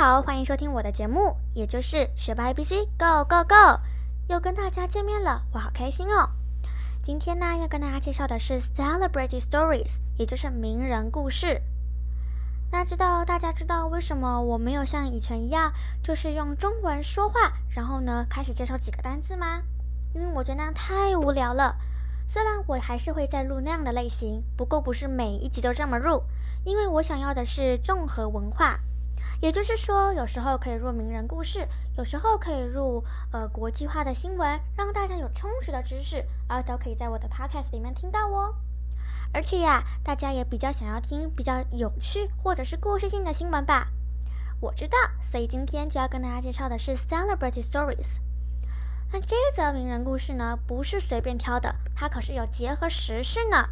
好，欢迎收听我的节目，也就是学霸 ABC Go Go Go，又跟大家见面了，我好开心哦。今天呢，要跟大家介绍的是 Celebrity Stories，也就是名人故事。那知道大家知道为什么我没有像以前一样，就是用中文说话，然后呢开始介绍几个单字吗？因为我觉得那样太无聊了。虽然我还是会再录那样的类型，不过不是每一集都这么录，因为我想要的是综合文化。也就是说，有时候可以入名人故事，有时候可以入呃国际化的新闻，让大家有充实的知识，而都可以在我的 podcast 里面听到哦。而且呀，大家也比较想要听比较有趣或者是故事性的新闻吧？我知道，所以今天就要跟大家介绍的是 celebrity stories。那这则名人故事呢，不是随便挑的，它可是有结合时事呢。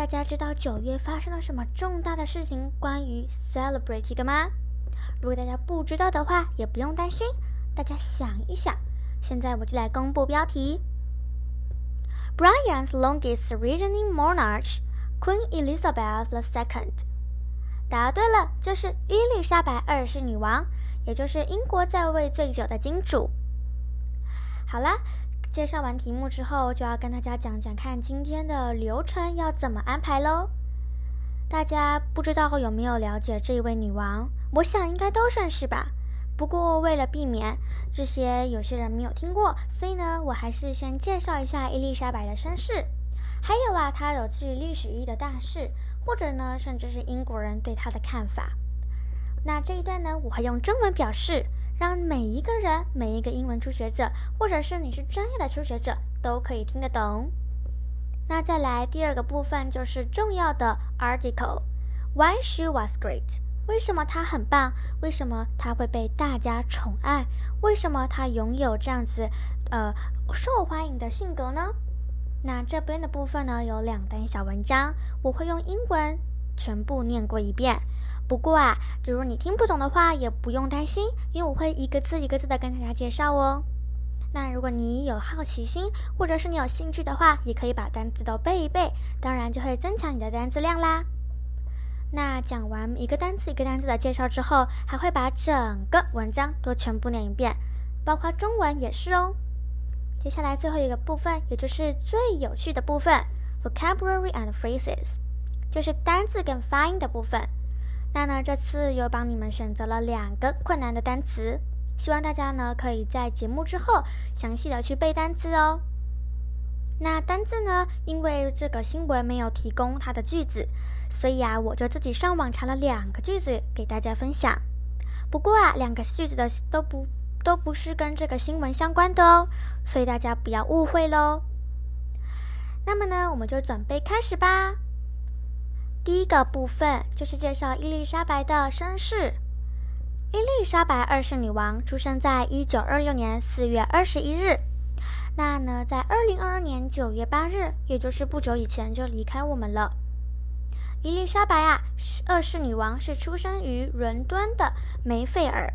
大家知道九月发生了什么重大的事情关于 celebrity 的吗？如果大家不知道的话，也不用担心。大家想一想，现在我就来公布标题：Brian's longest reigning monarch, Queen Elizabeth II。答对了，就是伊丽莎白二世女王，也就是英国在位最久的君主。好啦。介绍完题目之后，就要跟大家讲讲看今天的流程要怎么安排喽。大家不知道有没有了解这一位女王？我想应该都认识吧。不过为了避免这些有些人没有听过，所以呢，我还是先介绍一下伊丽莎白的身世，还有啊，她有具历史意义的大事，或者呢，甚至是英国人对她的看法。那这一段呢，我会用中文表示。让每一个人、每一个英文初学者，或者是你是专业的初学者，都可以听得懂。那再来第二个部分就是重要的 article，Why she was great？为什么她很棒？为什么她会被大家宠爱？为什么她拥有这样子呃受欢迎的性格呢？那这边的部分呢有两段小文章，我会用英文全部念过一遍。不过啊，如果你听不懂的话，也不用担心，因为我会一个字一个字的跟大家介绍哦。那如果你有好奇心，或者是你有兴趣的话，也可以把单词都背一背，当然就会增强你的单词量啦。那讲完一个单词一个单词的介绍之后，还会把整个文章都全部念一遍，包括中文也是哦。接下来最后一个部分，也就是最有趣的部分，vocabulary and phrases，就是单字跟发音的部分。那呢，这次又帮你们选择了两个困难的单词，希望大家呢可以在节目之后详细的去背单词哦。那单字呢，因为这个新闻没有提供它的句子，所以啊，我就自己上网查了两个句子给大家分享。不过啊，两个句子的都不都不是跟这个新闻相关的哦，所以大家不要误会喽。那么呢，我们就准备开始吧。第一个部分就是介绍伊丽莎白的身世。伊丽莎白二世女王出生在一九二六年四月二十一日。那呢，在二零二二年九月八日，也就是不久以前就离开我们了。伊丽莎白啊，二世女王是出生于伦敦的梅费尔。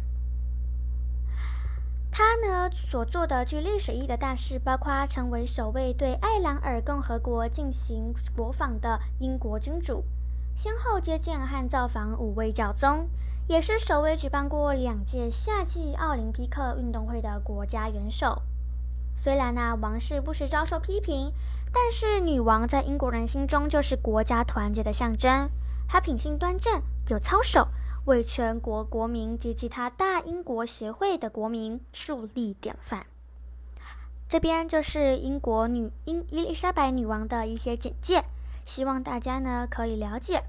她呢所做的具历史意义的大事，包括成为首位对爱朗尔共和国进行国访的英国君主。先后接见和造访五位教宗，也是首位举办过两届夏季奥林匹克运动会的国家元首。虽然呢，王室不时遭受批评，但是女王在英国人心中就是国家团结的象征。她品性端正，有操守，为全国国民及其他大英国协会的国民树立典范。这边就是英国女英伊丽莎白女王的一些简介。希望大家呢可以了解。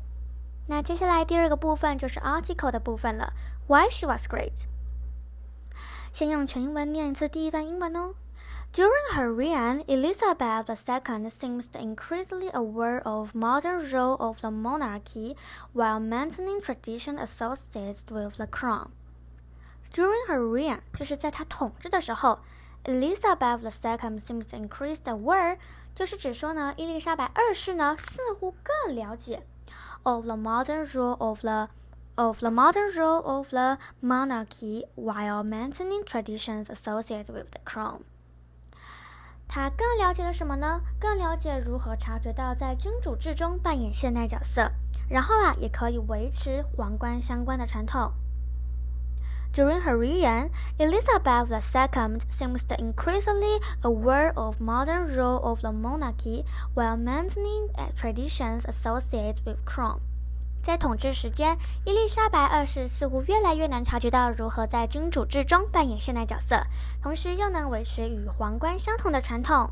那接下来第二个部分就是 article 的部分了。Why she was great？先用全英文念一次第一段英文哦。During her reign, Elizabeth II seems increasingly aware of modern role of the monarchy while maintaining tradition associated with the crown. During her reign，就是在她统治的时候，Elizabeth II seems increased aware 就是指说呢，伊丽莎白二世呢似乎更了解 of the modern rule of the of the modern rule of the monarchy while maintaining traditions associated with the crown。他更了解了什么呢？更了解如何察觉到在君主制中扮演现代角色，然后啊，也可以维持皇冠相关的传统。During her reign, Elizabeth II seems increasingly aware of modern role of the monarchy while maintaining traditions associated with crown. 在统治时间，伊丽莎白二世似乎越来越能察觉到如何在君主制中扮演现代角色，同时又能维持与皇冠相同的传统。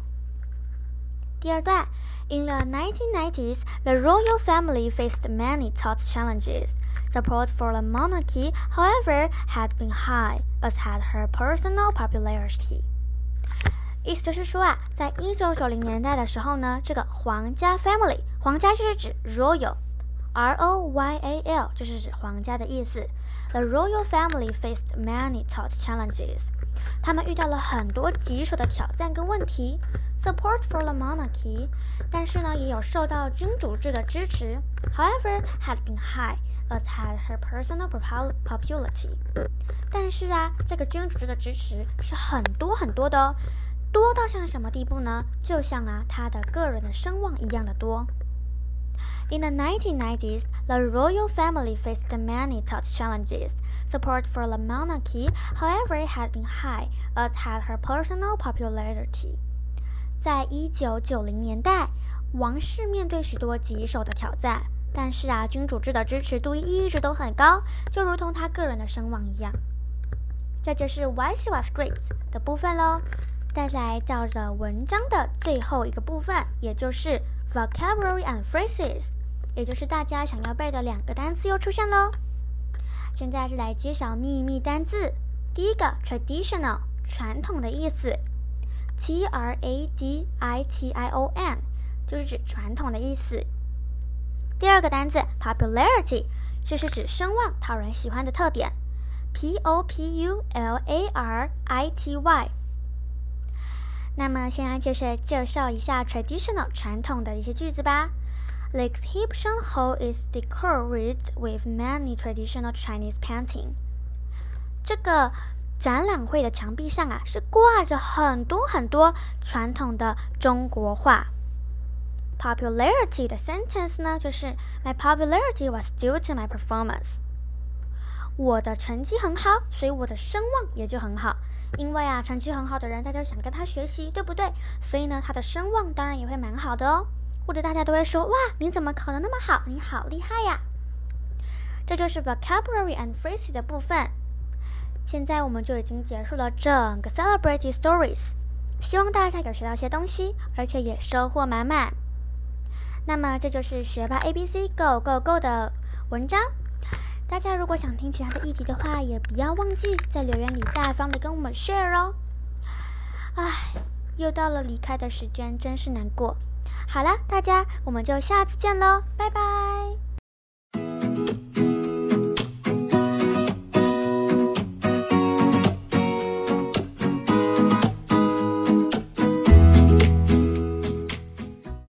第二段，In the 1990s, the royal family faced many tough challenges. Support for the monarchy, however, had been high, as had her personal popularity. 意思就是说啊，在一九九零年代的时候呢，这个皇家 family，皇家就是指 royal，R O Y A L 就是指皇家的意思。The royal family faced many tough challenges. 他们遇到了很多棘手的挑战跟问题。Support for the monarchy，但是呢，也有受到君主制的支持。However, had been high as had her personal popularity。但是啊，这个君主制的支持是很多很多的哦，多到像什么地步呢？就像啊，他的个人的声望一样的多。In the 1990s, the royal family faced many tough challenges. Support for the monarchy, however, had been high, as had her personal popularity. 在一九九零年代，王室面对许多棘手的挑战，但是啊，君主制的支持度一直都很高，就如同他个人的声望一样。这就是 Why She Was Great 的部分喽。再来到了文章的最后一个部分，也就是 Vocabulary and Phrases，也就是大家想要背的两个单词又出现喽。现在是来揭晓秘密单字，第一个 Traditional，传统的意思。T R A G I T I O N 就是指传统的意思。第二个单词 popularity 这是指声望、讨人喜欢的特点。P O P U L A R I T Y。那么，现在就是介绍一下 traditional 传统的一些句子吧。The exhibition hall is decorated with many traditional Chinese painting。这个展览会的墙壁上啊，是挂着很多很多传统的中国画。Popularity 的 sentence 呢，就是 My popularity was due to my performance。我的成绩很好，所以我的声望也就很好。因为啊，成绩很好的人，大家想跟他学习，对不对？所以呢，他的声望当然也会蛮好的哦。或者大家都会说，哇，你怎么考得那么好？你好厉害呀！这就是 vocabulary and phrase 的部分。现在我们就已经结束了整个 Celebrity Stories，希望大家有学到一些东西，而且也收获满满。那么这就是学霸 A B C Go Go Go 的文章。大家如果想听其他的议题的话，也不要忘记在留言里大方的跟我们 share 哦。唉，又到了离开的时间，真是难过。好了，大家我们就下次见喽，拜拜。